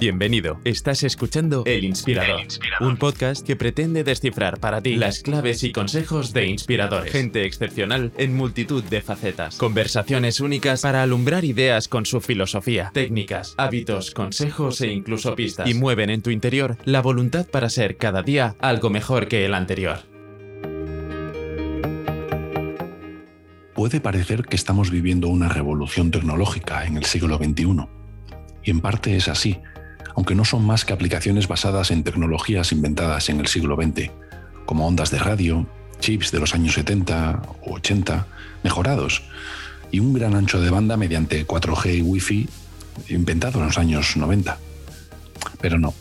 Bienvenido. Estás escuchando El Inspirador, El Inspirador. un podcast que pretende descifrar para ti las claves y consejos de inspiradores. Gente excepcional en multitud de facetas. Conversaciones únicas para alumbrar ideas con su filosofía, técnicas, hábitos, consejos e incluso pistas. Y mueven en tu interior la voluntad para ser cada día algo mejor que el anterior. Puede parecer que estamos viviendo una revolución tecnológica en el siglo XXI. Y en parte es así, aunque no son más que aplicaciones basadas en tecnologías inventadas en el siglo XX, como ondas de radio, chips de los años 70 o 80, mejorados, y un gran ancho de banda mediante 4G y Wi-Fi inventado en los años 90. Pero no.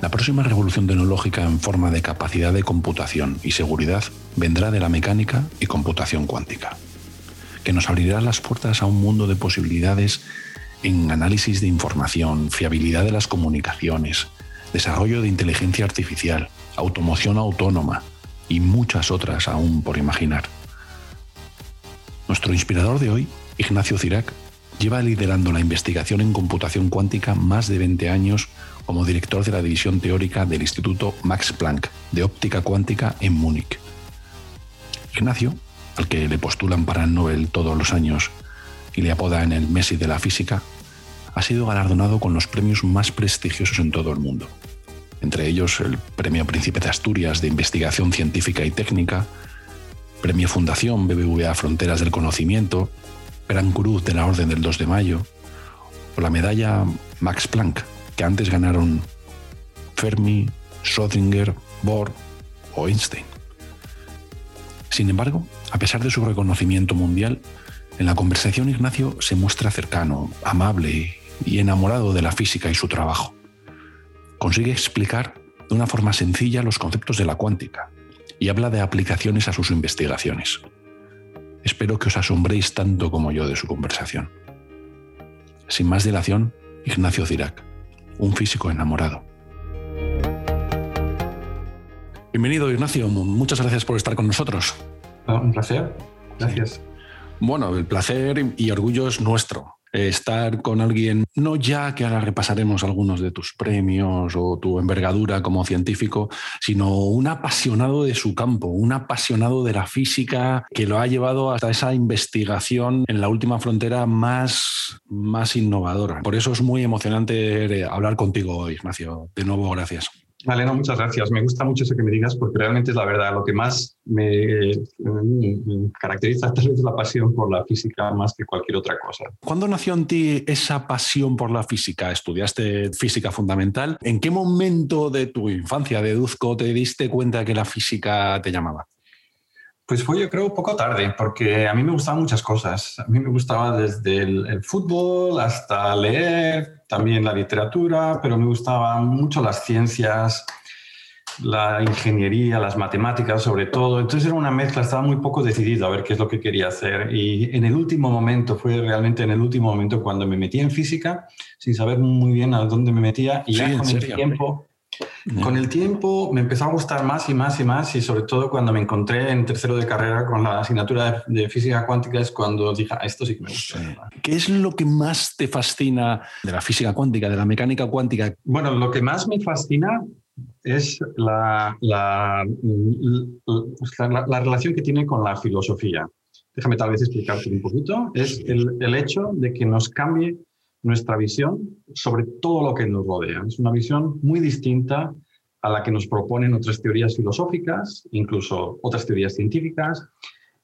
La próxima revolución tecnológica en forma de capacidad de computación y seguridad vendrá de la mecánica y computación cuántica, que nos abrirá las puertas a un mundo de posibilidades en análisis de información, fiabilidad de las comunicaciones, desarrollo de inteligencia artificial, automoción autónoma y muchas otras aún por imaginar. Nuestro inspirador de hoy, Ignacio Cirac, lleva liderando la investigación en computación cuántica más de 20 años como director de la división teórica del Instituto Max Planck de óptica cuántica en Múnich. Ignacio, al que le postulan para el Nobel todos los años y le apodan el Messi de la física, ha sido galardonado con los premios más prestigiosos en todo el mundo, entre ellos el Premio Príncipe de Asturias de Investigación Científica y Técnica, Premio Fundación BBVA Fronteras del Conocimiento, Gran Cruz de la Orden del 2 de Mayo, o la medalla Max Planck, que antes ganaron Fermi, Schrödinger, Bohr o Einstein. Sin embargo, a pesar de su reconocimiento mundial, en la conversación Ignacio se muestra cercano, amable y enamorado de la física y su trabajo. Consigue explicar de una forma sencilla los conceptos de la cuántica y habla de aplicaciones a sus investigaciones. Espero que os asombréis tanto como yo de su conversación. Sin más dilación, Ignacio Cirac, un físico enamorado. Bienvenido, Ignacio. Muchas gracias por estar con nosotros. Ah, un placer. Gracias. Bueno, el placer y orgullo es nuestro. Estar con alguien, no ya que ahora repasaremos algunos de tus premios o tu envergadura como científico, sino un apasionado de su campo, un apasionado de la física que lo ha llevado hasta esa investigación en la última frontera más, más innovadora. Por eso es muy emocionante hablar contigo hoy, Ignacio. De nuevo, gracias. Vale, no, muchas gracias. Me gusta mucho eso que me digas porque realmente es la verdad. Lo que más me, me caracteriza tal vez es la pasión por la física más que cualquier otra cosa. ¿Cuándo nació en ti esa pasión por la física? ¿Estudiaste física fundamental? ¿En qué momento de tu infancia, deduzco, te diste cuenta que la física te llamaba? Pues fue yo creo un poco tarde, porque a mí me gustaban muchas cosas. A mí me gustaba desde el, el, fútbol hasta leer, también la literatura, pero me gustaban mucho las ciencias, la ingeniería, las matemáticas sobre todo. Entonces era una mezcla, estaba muy poco decidido a ver qué es lo que quería hacer. Y en el último momento, fue realmente en el último momento cuando me metí en física, sin saber muy bien a dónde me metía, y Sí, ya ¿en con el tiempo... Con el tiempo me empezó a gustar más y más y más y sobre todo cuando me encontré en tercero de carrera con la asignatura de, de física cuántica es cuando dije, "Ah, esto sí que me gusta. ¿Qué es lo que más te fascina de la física cuántica, de la mecánica cuántica? Bueno, lo que más me fascina es la, la, la, la relación que tiene con la filosofía. Déjame tal vez explicarte un poquito. Es el, el hecho de que nos cambie nuestra visión sobre todo lo que nos rodea. Es una visión muy distinta a la que nos proponen otras teorías filosóficas, incluso otras teorías científicas.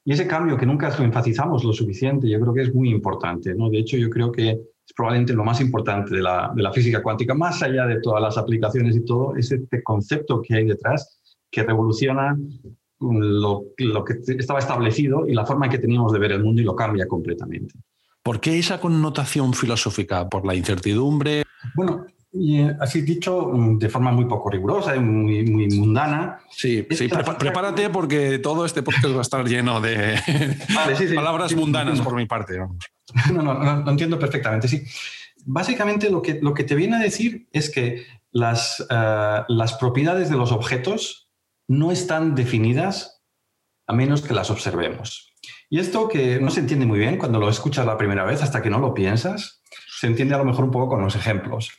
Y ese cambio que nunca lo enfatizamos lo suficiente, yo creo que es muy importante. ¿no? De hecho, yo creo que es probablemente lo más importante de la, de la física cuántica, más allá de todas las aplicaciones y todo, es este concepto que hay detrás que revoluciona lo, lo que estaba establecido y la forma en que teníamos de ver el mundo y lo cambia completamente. ¿Por qué esa connotación filosófica? ¿Por la incertidumbre? Bueno, y eh, así dicho, mm, de forma muy poco rigurosa y muy, muy mundana. Sí, sí prepa prepárate porque todo este podcast va a estar lleno de vale, sí, sí, palabras mundanas por mi parte. Vamos. No, no, no, lo entiendo perfectamente, sí. Básicamente lo que, lo que te viene a decir es que las, uh, las propiedades de los objetos no están definidas a menos que las observemos. Y esto que no se entiende muy bien cuando lo escuchas la primera vez hasta que no lo piensas, se entiende a lo mejor un poco con los ejemplos.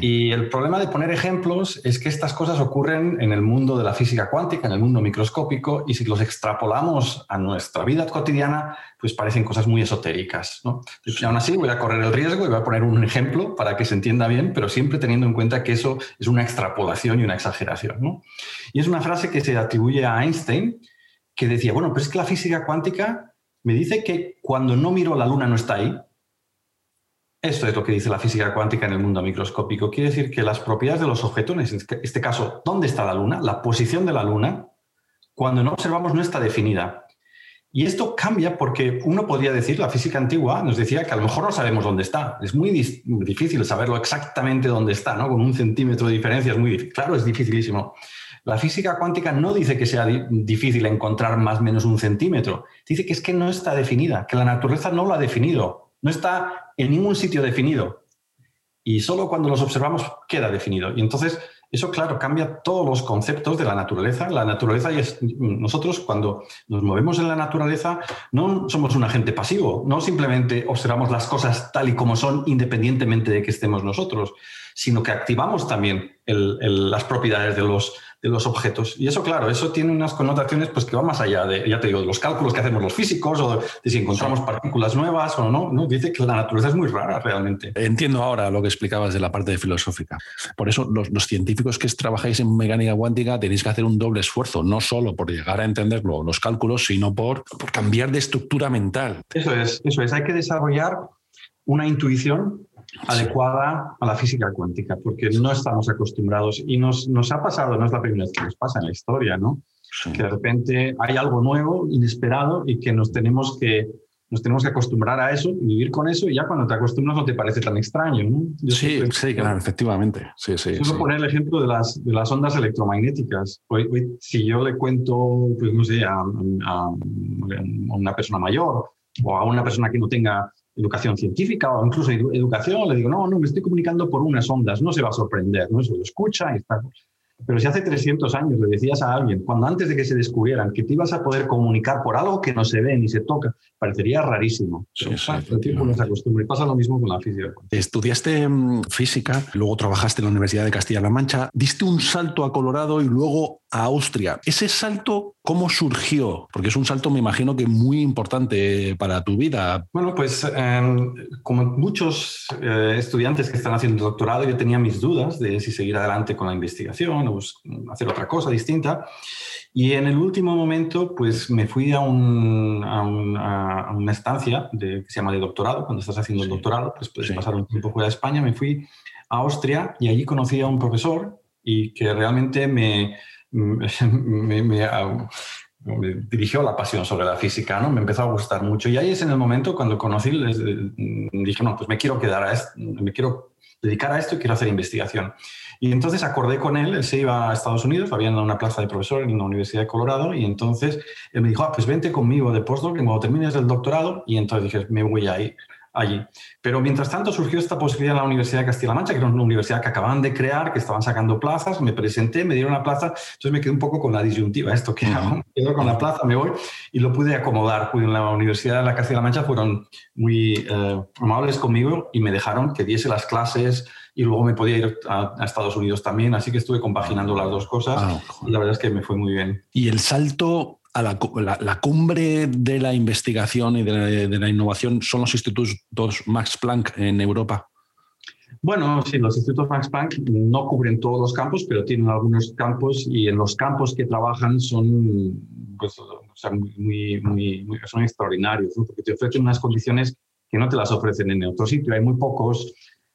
Y el problema de poner ejemplos es que estas cosas ocurren en el mundo de la física cuántica, en el mundo microscópico, y si los extrapolamos a nuestra vida cotidiana, pues parecen cosas muy esotéricas. ¿no? aún así voy a correr el riesgo y voy a poner un ejemplo para que se entienda bien, pero siempre teniendo en cuenta que eso es una extrapolación y una exageración. Y es una frase que se atribuye a Einstein, que decía, bueno, pero es que la física cuántica me dice que cuando no miro la luna no está ahí, esto es lo que dice la física cuántica en el mundo microscópico. Quiere decir que las propiedades de los objetos, en este, este caso, ¿dónde está la Luna? La posición de la Luna, cuando no observamos no está definida. Y esto cambia porque uno podría decir, la física antigua nos decía que a lo mejor no sabemos dónde está. Es muy difícil saberlo exactamente dónde está, ¿no? Con un centímetro de diferencia es muy difícil. Claro, es dificilísimo. La física cuántica no dice que sea difícil encontrar más o menos un centímetro. Dice que es que no está definida, que la naturaleza no lo ha definido. No está en ningún sitio definido. Y solo cuando los observamos queda definido. Y entonces eso, claro, cambia todos los conceptos de la naturaleza. La naturaleza y es, nosotros cuando nos movemos en la naturaleza no somos un agente pasivo, no simplemente observamos las cosas tal y como son independientemente de que estemos nosotros, sino que activamos también las propiedades de los, de los objetos. Y eso, claro, eso tiene unas connotaciones pues, que van más allá de, ya te digo, de los cálculos que hacemos los físicos o de, si encontramos partículas nuevas o no, no. Dice que la naturaleza es muy rara realmente. Entiendo ahora lo que explicabas de la parte de filosófica. Por eso los, los científicos que trabajáis en mecánica cuántica tenéis que hacer un doble esfuerzo, no solo por llegar a entenderlo, los cálculos, sino por, por cambiar de estructura mental. Eso es, eso es. Hay que desarrollar una intuición adecuada a la física cuántica, porque no estamos acostumbrados y nos, nos ha pasado, no es la primera vez que nos pasa en la historia, ¿no? Que de repente hay algo nuevo, inesperado y que nos tenemos que, nos tenemos que acostumbrar a eso, vivir con eso y ya cuando te acostumbras no te parece tan extraño, ¿no? sí, sí, claro, efectivamente. Sí, sí, Quiero poner el ejemplo de las, de las ondas electromagnéticas. Hoy, hoy, si yo le cuento, pues no sé, a, a una persona mayor o a una persona que no tenga educación científica o incluso educación, le digo, no, no, me estoy comunicando por unas ondas, no se va a sorprender, ¿no? Se lo escucha y está. Pero si hace 300 años le decías a alguien, cuando antes de que se descubrieran, que te ibas a poder comunicar por algo que no se ve ni se toca, parecería rarísimo. Sí, el tiempo nos acostumbra y pasa lo mismo con la física. Estudiaste mm, física, luego trabajaste en la Universidad de Castilla-La Mancha, diste un salto a Colorado y luego a Austria. Ese salto, ¿cómo surgió? Porque es un salto, me imagino que muy importante para tu vida. Bueno, pues em, como muchos eh, estudiantes que están haciendo doctorado, yo tenía mis dudas de si seguir adelante con la investigación o hacer otra cosa distinta. Y en el último momento, pues me fui a, una estancia de, que se llama de doctorado. Cuando estás haciendo el doctorado, pues puedes pasar un tiempo fuera de España. Me fui a Austria y allí conocí a un profesor y que realmente me, me, dirigió la pasión sobre la física, ¿no? Me empezó a gustar mucho. Y ahí es en el momento cuando conocí, les dije, no, pues me quiero quedar a esto, me quiero dedicar a esto y quiero hacer investigación. Y entonces acordé con él, él se iba a Estados Unidos, había una plaza de profesor en la Universidad de Colorado, y entonces él me dijo, ah, pues vente conmigo de postdoc, cuando termines el doctorado, y entonces dije, me voy a ir allí. Pero mientras tanto surgió esta posibilidad en la Universidad de Castilla-La Mancha, que era una universidad que acababan de crear, que estaban sacando plazas, me presenté, me dieron la plaza, entonces me quedé un poco con la disyuntiva, esto que hago, me quedo con la plaza, me voy, y lo pude acomodar. En la Universidad de la Castilla-La Mancha fueron muy eh, amables conmigo y me dejaron que diese las clases y luego me podía ir a, Estados Unidos también, así que estuve compaginando las dos cosas ah, y la verdad es que me fue muy bien. Y el salto a la, cumbre de la investigación y de la, innovación son los institutos Max Planck en Europa. Bueno, sí, los institutos Max Planck no cubren todos los campos, pero tienen algunos campos y en los campos que trabajan son, pues, son extraordinarios, porque te ofrecen unas condiciones que no te las ofrecen en otro sitio. Hay muy pocos,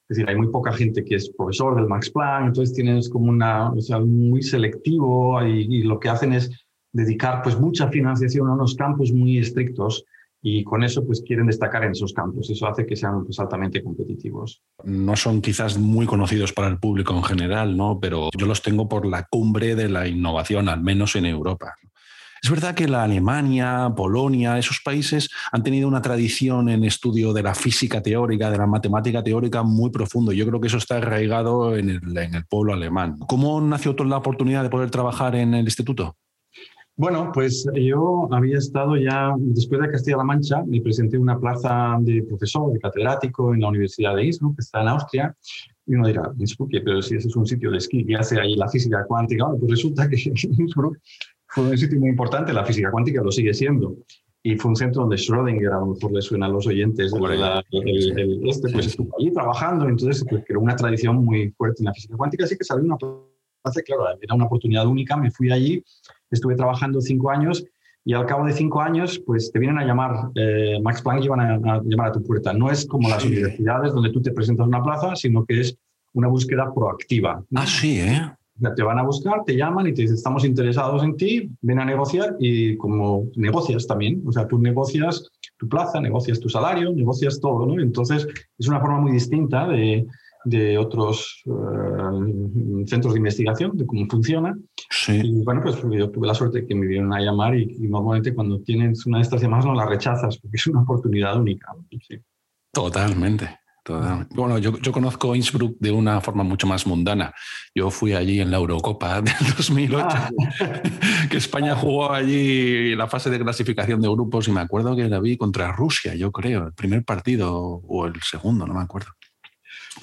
es decir, hay muy poca gente que es profesor del Max Planck, entonces tienes como una, o sea, muy selectivo y lo que hacen es dedicar pues mucha financiación a unos campos muy estrictos y con eso pues quieren destacar en esos campos. Eso hace que sean pues, altamente competitivos. No son quizás muy conocidos para el público en general, ¿no? pero yo los tengo por la cumbre de la innovación, al menos en Europa. Es verdad que la Alemania, Polonia, esos países han tenido una tradición en estudio de la física teórica, de la matemática teórica muy profundo. Yo creo que eso está arraigado en el, en el pueblo alemán. ¿Cómo nació la oportunidad de poder trabajar en el instituto? Bueno, pues yo había estado ya, después de Castilla-La Mancha, me presenté una plaza de profesor, de catedrático en la Universidad de Innsbruck, que está en Austria. Y uno dirá, Innsbruck, pero si ese es un sitio de esquí, ¿qué hace ahí la física cuántica? Bueno, pues resulta que Innsbruck fue un sitio muy importante, la física cuántica lo sigue siendo. Y fue un centro donde Schrödinger, a lo mejor le suena a los oyentes, el, este, pues estuvo allí trabajando, entonces pues, creó una tradición muy fuerte en la física cuántica, así que salió una claro, era una oportunidad única, me fui allí estuve trabajando cinco años y al cabo de cinco años, pues te vienen a llamar, eh, Max Planck llevan a, llamar a tu puerta. No es como las universidades donde tú te presentas a una plaza, sino que es una búsqueda proactiva. Ah, sí, ¿eh? Te van a buscar, te llaman y te dicen, estamos interesados en ti, ven a negociar y como negocias también, o sea, tú negocias tu plaza, negocias tu salario, negocias todo, ¿no? Entonces, es una forma muy distinta de, de otros eh, centros de investigación, de cómo funciona. Y bueno, pues yo tuve la suerte de que me vinieron a llamar y, normalmente cuando tienes una de estas llamadas no la rechazas porque es una oportunidad única. Totalmente. Bueno, yo, yo, conozco Innsbruck de una forma mucho más mundana. Yo fui allí en la Eurocopa del 2008, ah. que España jugó allí la fase de clasificación de grupos y me acuerdo que la vi contra Rusia, yo creo, el primer partido o el segundo, no me acuerdo.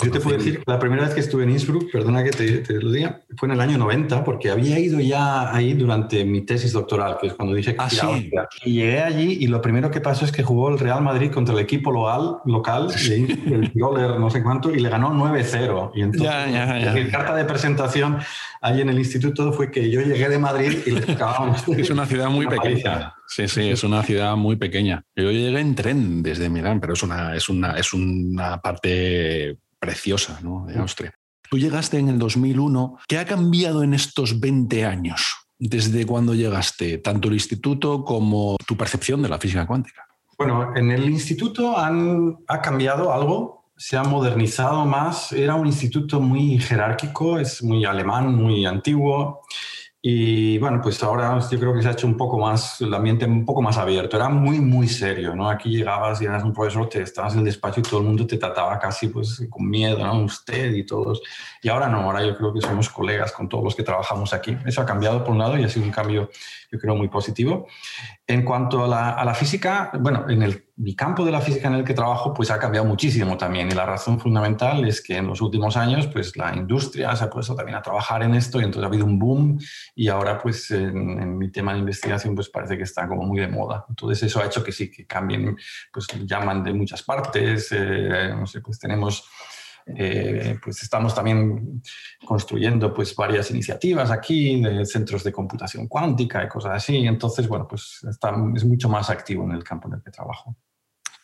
Yo te puedo decir, la primera vez que estuve en Innsbruck, perdona que te, lo diga, fue en el año 90, porque había ido ya ahí durante mi tesis doctoral, que es cuando dije que ah, sí. Y llegué allí y lo primero que pasó es que jugó el Real Madrid contra el equipo local, local el Goller, no sé cuánto, y le ganó 9-0. Y entonces, ya, carta de presentación ahí en el instituto fue que yo llegué de Madrid y le tocaba... es una ciudad muy pequeña. Sí, sí, es una ciudad muy pequeña. Yo llegué en tren desde Milán, pero es una, es una, es una parte preciosa ¿no? de Austria. Tú llegaste en el 2001. ¿Qué ha cambiado en estos 20 años desde cuando llegaste, tanto el instituto como tu percepción de la física cuántica? Bueno, en el instituto han, ha cambiado algo, se ha modernizado más. Era un instituto muy jerárquico, es muy alemán, muy antiguo. Y bueno, pues ahora yo creo que se ha hecho un poco más, el ambiente un poco más abierto. Era muy, muy serio, ¿no? Aquí llegabas y eras un profesor, te estabas en el despacho y todo el mundo te trataba casi pues con miedo, ¿no? Usted y todos. Y ahora no, ahora yo creo que somos colegas con todos los que trabajamos aquí. Eso ha cambiado por un lado y ha sido un cambio, yo creo, muy positivo. En cuanto a la, a la física, bueno, en el mi campo de la física en el que trabajo pues ha cambiado muchísimo también y la razón fundamental es que en los últimos años pues la industria se ha puesto también a trabajar en esto y entonces ha habido un boom y ahora pues en, mi tema de investigación pues parece que está como muy de moda. Entonces eso ha hecho que sí, que cambien, pues llaman de muchas partes, eh, no sé, pues tenemos eh, pues estamos también construyendo pues varias iniciativas aquí de centros de computación cuántica y cosas así. Entonces, bueno, pues es mucho más activo en el campo en el que trabajo.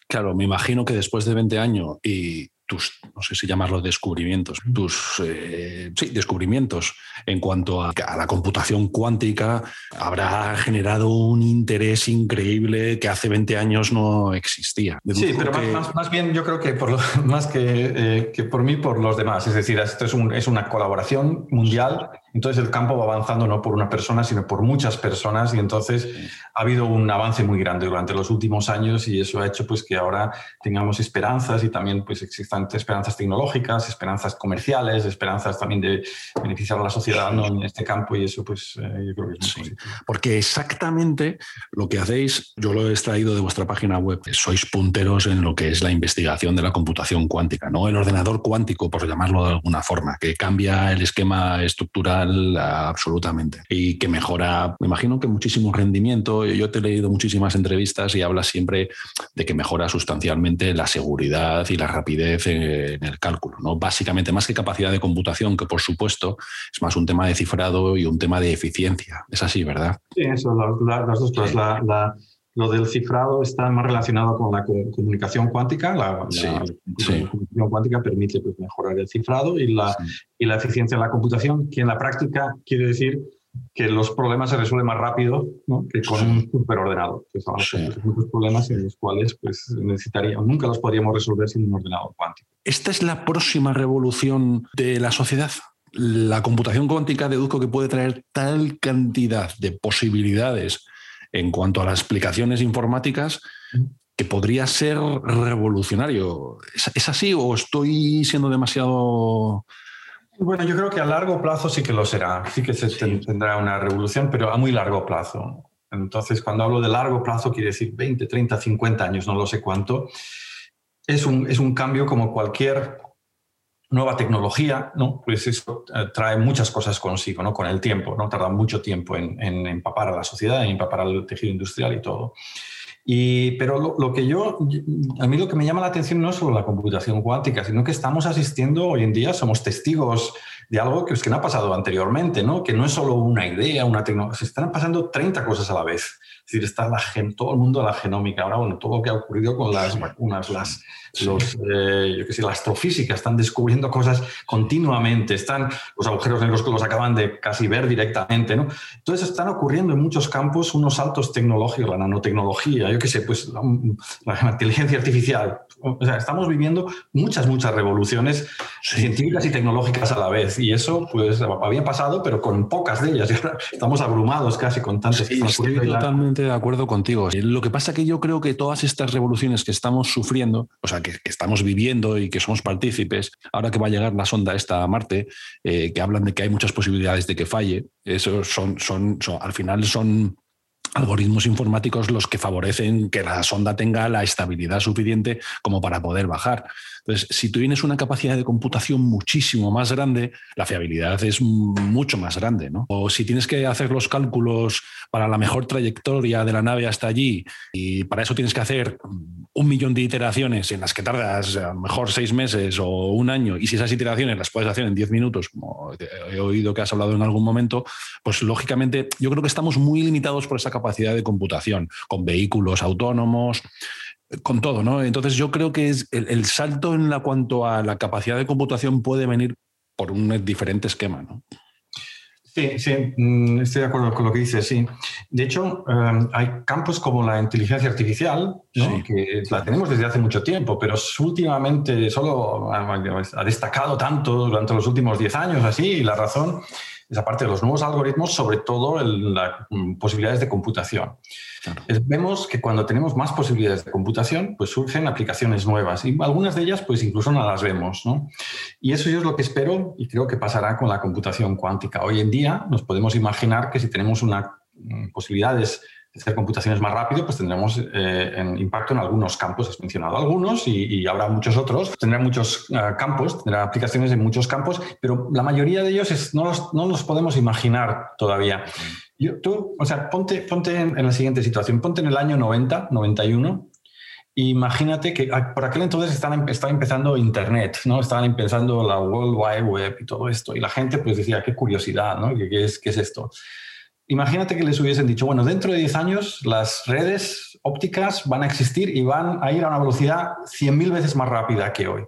Claro, me imagino que después de 20 años y tus, no sé si llamarlo descubrimientos, tus eh, sí, descubrimientos en cuanto a, la computación cuántica habrá generado un interés increíble que hace 20 años no existía. sí, pero más, bien yo creo que por más que, eh, que, por mí, por los demás. Es decir, esto es, es una colaboración mundial entonces el campo va avanzando no por una persona, sino por muchas personas y entonces ha habido un avance muy grande durante los últimos años y eso ha hecho pues que ahora tengamos esperanzas y también pues existan esperanzas tecnológicas, esperanzas comerciales, esperanzas también de beneficiar a la sociedad en este campo y eso pues eh, yo creo que es muy sí, Porque exactamente lo que hacéis, yo lo he extraído de vuestra página web, sois punteros en lo que es la investigación de la computación cuántica, ¿no? El ordenador cuántico, por llamarlo de alguna forma, que cambia el esquema estructural absolutamente. Y que mejora, me imagino que muchísimo rendimiento. Yo te he leído muchísimas entrevistas y hablas siempre de que mejora sustancialmente la seguridad y la rapidez en, el cálculo. ¿no? Básicamente, más que capacidad de computación, que por supuesto es más un tema de cifrado y un tema de eficiencia. Es así, ¿verdad? Sí, eso, las dos cosas. La, lo del cifrado está más relacionado con la comunicación cuántica. La, comunicación cuántica permite pues, mejorar el cifrado y la, y la eficiencia de la computación, que en la práctica quiere decir que los problemas se resuelven más rápido que con un superordenador. hay muchos problemas en los cuales pues, necesitaríamos, nunca los podríamos resolver sin un ordenador cuántico. ¿Esta es la próxima revolución de la sociedad? La computación cuántica deduzco que puede traer tal cantidad de posibilidades en cuanto a las explicaciones informáticas que podría ser revolucionario. ¿Es, así o estoy siendo demasiado Bueno, yo creo que a largo plazo sí que lo será, sí que se tendrá una revolución, pero a muy largo plazo. Entonces, cuando hablo de largo plazo, quiere decir 20, 30, 50 años, no lo sé cuánto. Es un, es un cambio como cualquier nueva tecnología, ¿no? Pues eso eh, trae muchas cosas consigo, ¿no? Con el tiempo, ¿no? Tarda mucho tiempo en, en empapar a la sociedad, en empapar al tejido industrial y todo. Y, pero lo, que yo, a mí lo que me llama la atención no es solo la computación cuántica, sino que estamos asistiendo hoy en día, somos testigos de algo que, es que no ha pasado anteriormente, ¿no? que no es solo una idea, una tecnología, se están pasando 30 cosas a la vez. Es decir, está la, todo el mundo de la genómica. Ahora, bueno, todo lo que ha ocurrido con las vacunas, las, los, eh, yo qué sé, la astrofísica, están descubriendo cosas continuamente. Están los agujeros negros que los acaban de casi ver directamente. ¿no? Entonces, están ocurriendo en muchos campos unos saltos tecnológicos, la nanotecnología, yo qué sé, pues la, la inteligencia artificial. O sea, estamos viviendo muchas, muchas revoluciones científicas y tecnológicas a la vez. Y eso, pues, había pasado, pero con pocas de ellas. estamos abrumados casi con tantas. Sí, estoy totalmente de acuerdo contigo. Lo que pasa es que yo creo que todas estas revoluciones que estamos sufriendo, o sea, que, estamos viviendo y que somos partícipes, ahora que va a llegar la sonda esta a Marte, eh, que hablan de que hay muchas posibilidades de que falle, eso son, son, son al final son algoritmos informáticos los que favorecen que la sonda tenga la estabilidad suficiente como para poder bajar. Entonces, si tú tienes una capacidad de computación muchísimo más grande, la fiabilidad es mucho más grande. ¿no? O si tienes que hacer los cálculos para la mejor trayectoria de la nave hasta allí y para eso tienes que hacer un millón de iteraciones en las que tardas a lo mejor seis meses o un año, y si esas iteraciones las puedes hacer en diez minutos, como he oído que has hablado en algún momento, pues lógicamente yo creo que estamos muy limitados por esa capacidad de computación, con vehículos autónomos, con todo, ¿no? Entonces yo creo que es el, salto en la cuanto a la capacidad de computación puede venir por un diferente esquema, ¿no? Sí, sí, mm, estoy de acuerdo con lo que dices, sí. De hecho, em, hay campos como la inteligencia artificial, que la tenemos desde hace mucho tiempo, pero últimamente solo ha destacado tanto durante los últimos 10 años, así, y la razón esa parte de los nuevos algoritmos, sobre todo las mm, posibilidades de computación. vemos que cuando tenemos más posibilidades de computación, pues surgen aplicaciones nuevas y algunas de ellas pues incluso no las vemos. ¿no? Y eso yo es lo que espero y creo que pasará con la computación cuántica. Hoy en día nos podemos imaginar que si tenemos una, mm, posibilidades hacer computaciones más rápido, pues tendremos eh, impacto en algunos campos. Has mencionado algunos y, habrá muchos otros. Tendrá muchos eh, campos, tendrá aplicaciones en muchos campos, pero la mayoría de ellos es, no, los, no los podemos imaginar todavía. tú, o sea, ponte, ponte en, la siguiente situación. Ponte en el año 90, 91. Imagínate que ah, por aquel entonces estaban, estaba empezando Internet, ¿no? Estaban empezando la World Wide Web y todo esto. Y la gente pues decía, qué curiosidad, ¿no? ¿Qué, es, qué es esto? Imagínate que les hubiesen dicho, bueno, dentro de 10 años las redes ópticas van a existir y van a ir a una velocidad 100.000 veces más rápida que hoy.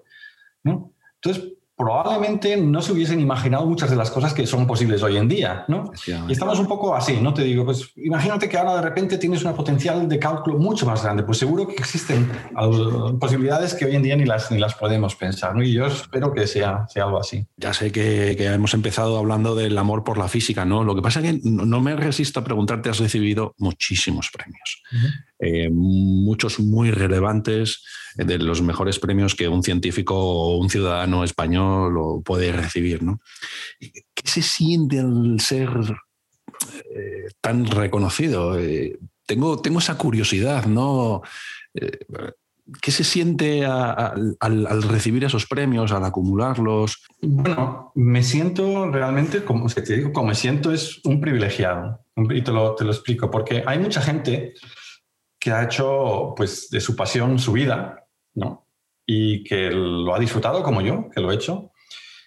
¿no? Entonces, probablemente no se hubiesen imaginado muchas de las cosas que son posibles hoy en día, ¿no? Y estamos un poco así, ¿no? Te digo, pues imagínate que ahora de repente tienes una potencial de cálculo mucho más grande, pues seguro que existen posibilidades que hoy en día ni las, ni las podemos pensar, ¿no? Y yo espero que sea, sea algo así. Ya sé que, hemos empezado hablando del amor por la física, ¿no? Lo que pasa es que no me resisto a preguntarte, has recibido muchísimos premios, eh, muchos muy relevantes, de los mejores premios que un científico o un ciudadano español puede recibir. ¿no? ¿Qué se siente al ser eh, tan reconocido? Eh, tengo, tengo esa curiosidad, ¿no? Eh, ¿Qué se siente al, recibir esos premios, al acumularlos? Bueno, me siento realmente, como te digo, como me siento es un privilegiado. Y te lo, te lo explico, porque hay mucha gente que ha hecho pues, de su pasión su vida ¿no? Y que lo ha disfrutado como yo, que lo he hecho,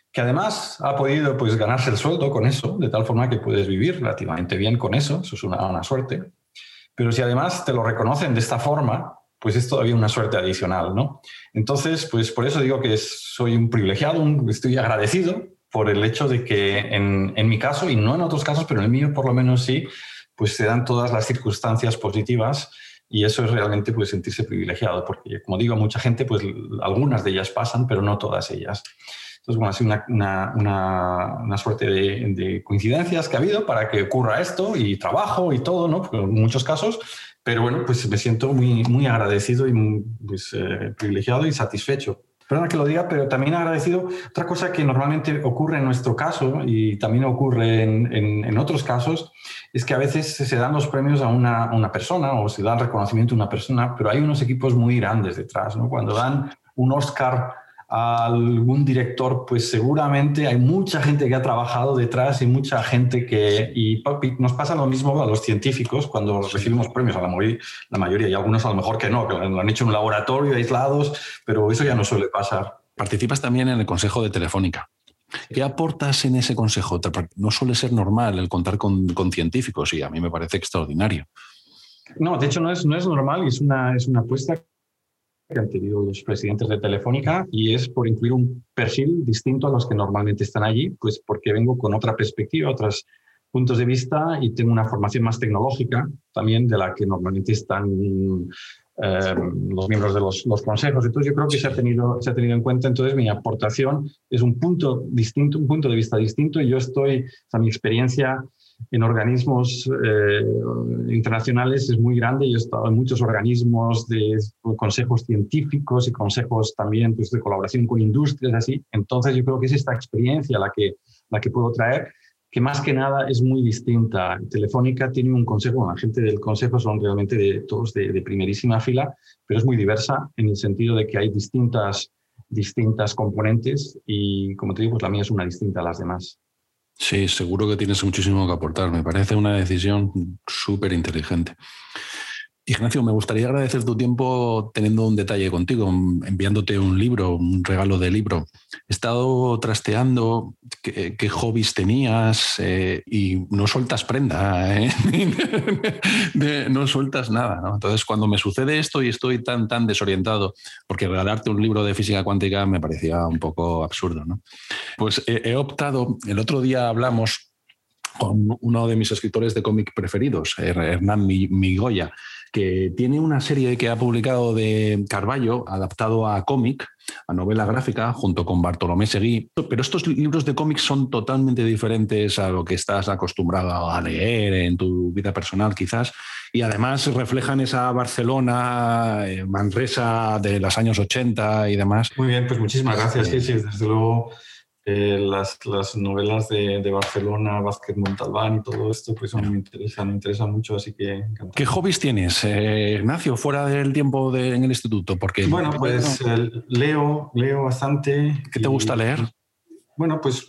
que además ha podido pues, ganarse el sueldo con eso, de tal forma que puedes vivir relativamente bien con eso, eso es una, una suerte. Pero si además te lo reconocen de esta forma, pues es todavía una suerte adicional, ¿no? Entonces, pues por eso digo que soy un privilegiado, estoy agradecido por el hecho de que en, en, mi caso, y no en otros casos, pero en el mío por lo menos sí, pues se dan todas las circunstancias positivas y eso es realmente pues, sentirse privilegiado, porque como digo, mucha gente, pues algunas de ellas pasan, pero no todas ellas. Entonces, bueno, ha sido una, una, una, suerte de, de, coincidencias que ha habido para que ocurra esto y trabajo y todo, ¿no? En muchos casos, pero bueno, pues me siento muy, muy agradecido y muy, pues, eh, privilegiado y satisfecho. Perdona que lo diga, pero también agradecido. Otra cosa que normalmente ocurre en nuestro caso y también ocurre en, en, otros casos es que a veces se dan los premios a una, una, persona o se da el reconocimiento a una persona, pero hay unos equipos muy grandes detrás. ¿no? Cuando dan un Oscar a algún director, pues seguramente hay mucha gente que ha trabajado detrás y mucha gente que... Y nos pasa lo mismo a los científicos cuando recibimos premios, a la, la mayoría, y algunos a lo mejor que no, que lo han hecho en un laboratorio aislados, pero eso ya no suele pasar. Participas también en el Consejo de Telefónica. ¿Qué aportas en ese consejo? No suele ser normal el contar con, con, científicos y a mí me parece extraordinario. No, de hecho no es, no es normal y es una, es una apuesta que han tenido los presidentes de Telefónica y es por incluir un perfil distinto a los que normalmente están allí, pues porque vengo con otra perspectiva, otros puntos de vista y tengo una formación más tecnológica también de la que normalmente están eh, los miembros de los, los, consejos. Entonces yo creo que se ha, tenido, se ha tenido en cuenta, entonces mi aportación es un punto distinto, un punto de vista distinto y yo estoy, o sea, mi experiencia en organismos eh, internacionales es muy grande. Yo he estado en muchos organismos de consejos científicos y consejos también pues, de colaboración con industrias, así. Entonces, yo creo que es esta experiencia la que, la que puedo traer, que más que nada es muy distinta. Telefónica tiene un consejo, la gente del consejo son realmente de, todos de, de primerísima fila, pero es muy diversa en el sentido de que hay distintas distintas componentes y, como te digo, pues la mía es una distinta a las demás. Sí, seguro que tienes muchísimo que aportar. Me parece una decisión súper inteligente. Ignacio, me gustaría agradecer tu tiempo teniendo un detalle contigo, enviándote un libro, un regalo de libro. He estado trasteando qué, hobbies tenías eh, y no sueltas prenda, ¿eh? no sueltas nada. Entonces, cuando me sucede esto y estoy tan, tan desorientado, porque regalarte un libro de física cuántica me parecía un poco absurdo, ¿no? pues he optado, el otro día hablamos con uno de mis escritores de cómic preferidos, Hernán Migoya, que tiene una serie que ha publicado de Carballo, adaptado a cómic, a novela gráfica, junto con Bartolomé Seguí. Pero estos libros de cómic son totalmente diferentes a lo que estás acostumbrado a leer en tu vida personal, quizás, y además reflejan esa Barcelona, eh, Manresa de los años 80 y demás. Muy bien, pues muchísimas gracias. Sí, sí, desde luego las, las, novelas de, de, Barcelona, Vázquez Montalbán y todo esto, pues me interesan, me interesan mucho, así que encantado. ¿Qué hobbies tienes, eh, Ignacio, fuera del tiempo de, en el instituto? Porque, bueno, pues leo, leo bastante. ¿Qué te gusta leer? Bueno, pues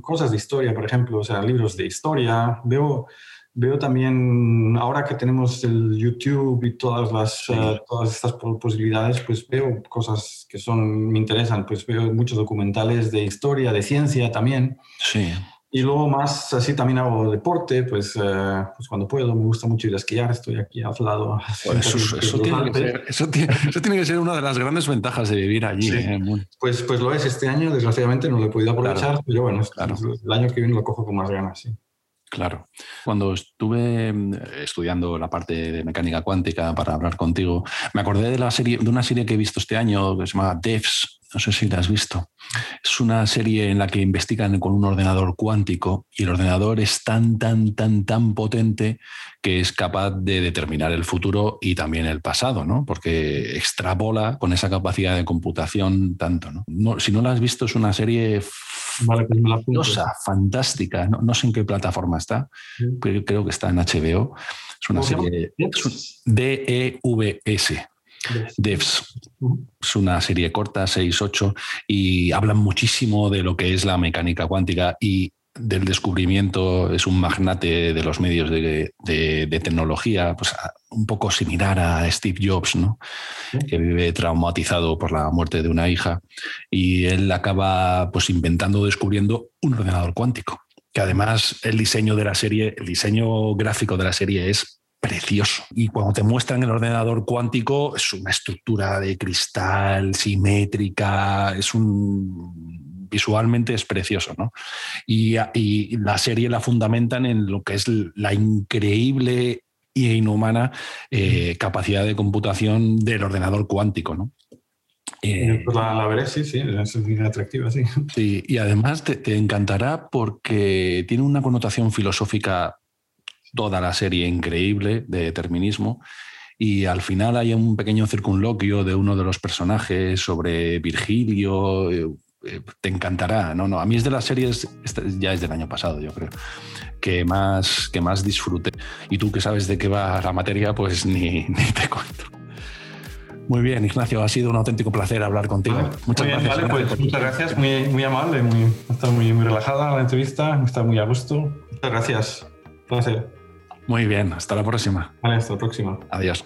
cosas de historia, por ejemplo, o sea, libros de historia. Veo, Veo también, ahora que tenemos el YouTube y todas, las, eh, todas estas posibilidades, pues veo cosas que son, me interesan, pues veo muchos documentales de historia, de ciencia también. Sí. Y luego más así también hago deporte, pues, eh, pues cuando puedo, me gusta mucho ir a esquiar, estoy aquí al lado. eso, tiene que ser, una de las grandes ventajas de vivir allí. Eh, pues, pues lo es este año, desgraciadamente no lo he podido aprovechar, pero bueno, claro. el año que viene lo cojo con más ganas, sí. Claro. Cuando estuve mm, estudiando la parte de mecánica cuántica para hablar contigo, me acordé de la serie, de una serie que he visto este año que se llama Devs. No sé si la has visto. Es una serie en la que investigan con un ordenador cuántico y el ordenador es tan, tan, tan, tan potente que es capaz de determinar el futuro y también el pasado, ¿no? Porque extrapola con esa capacidad de computación tanto, ¿no? si no la has visto, es una serie Vale, pues fantástica. No, sé en qué plataforma está, pero creo que está en HBO. Es una serie D-E-V-S. Devs. Es una serie corta, 6-8, y hablan muchísimo de lo que es la mecánica cuántica y del descubrimiento, es un magnate de los medios de, tecnología, pues un poco similar a Steve Jobs, ¿no? que vive traumatizado por la muerte de una hija y él acaba pues inventando, descubriendo un ordenador cuántico, que además el diseño de la serie, el diseño gráfico de la serie es precioso. Y cuando te muestran el ordenador cuántico, es una estructura de cristal simétrica, es un visualmente es precioso, ¿no? Y, la serie la fundamentan en lo que es la increíble e inhumana eh, capacidad de computación del ordenador cuántico, ¿no? Eh, pues la, veré, sí, sí, es muy atractiva, sí. Sí, y además te, te, encantará porque tiene una connotación filosófica toda la serie increíble de determinismo y al final hay un pequeño circunloquio de uno de los personajes sobre Virgilio. Eh, eh, te encantará, ¿no? no A mí es de las series, ya es del año pasado, yo creo, que más, que más disfruté. Y tú que sabes de qué va la materia, pues ni, ni te cuento. Muy bien, Ignacio, ha sido un auténtico placer hablar contigo. muchas gracias. Vale, pues, muchas gracias, muy, muy amable, muy, ha estado muy, muy relajada la entrevista, está muy a gusto. Muchas gracias. Placer. Muy bien, hasta la próxima. Vale, hasta la próxima. Adiós.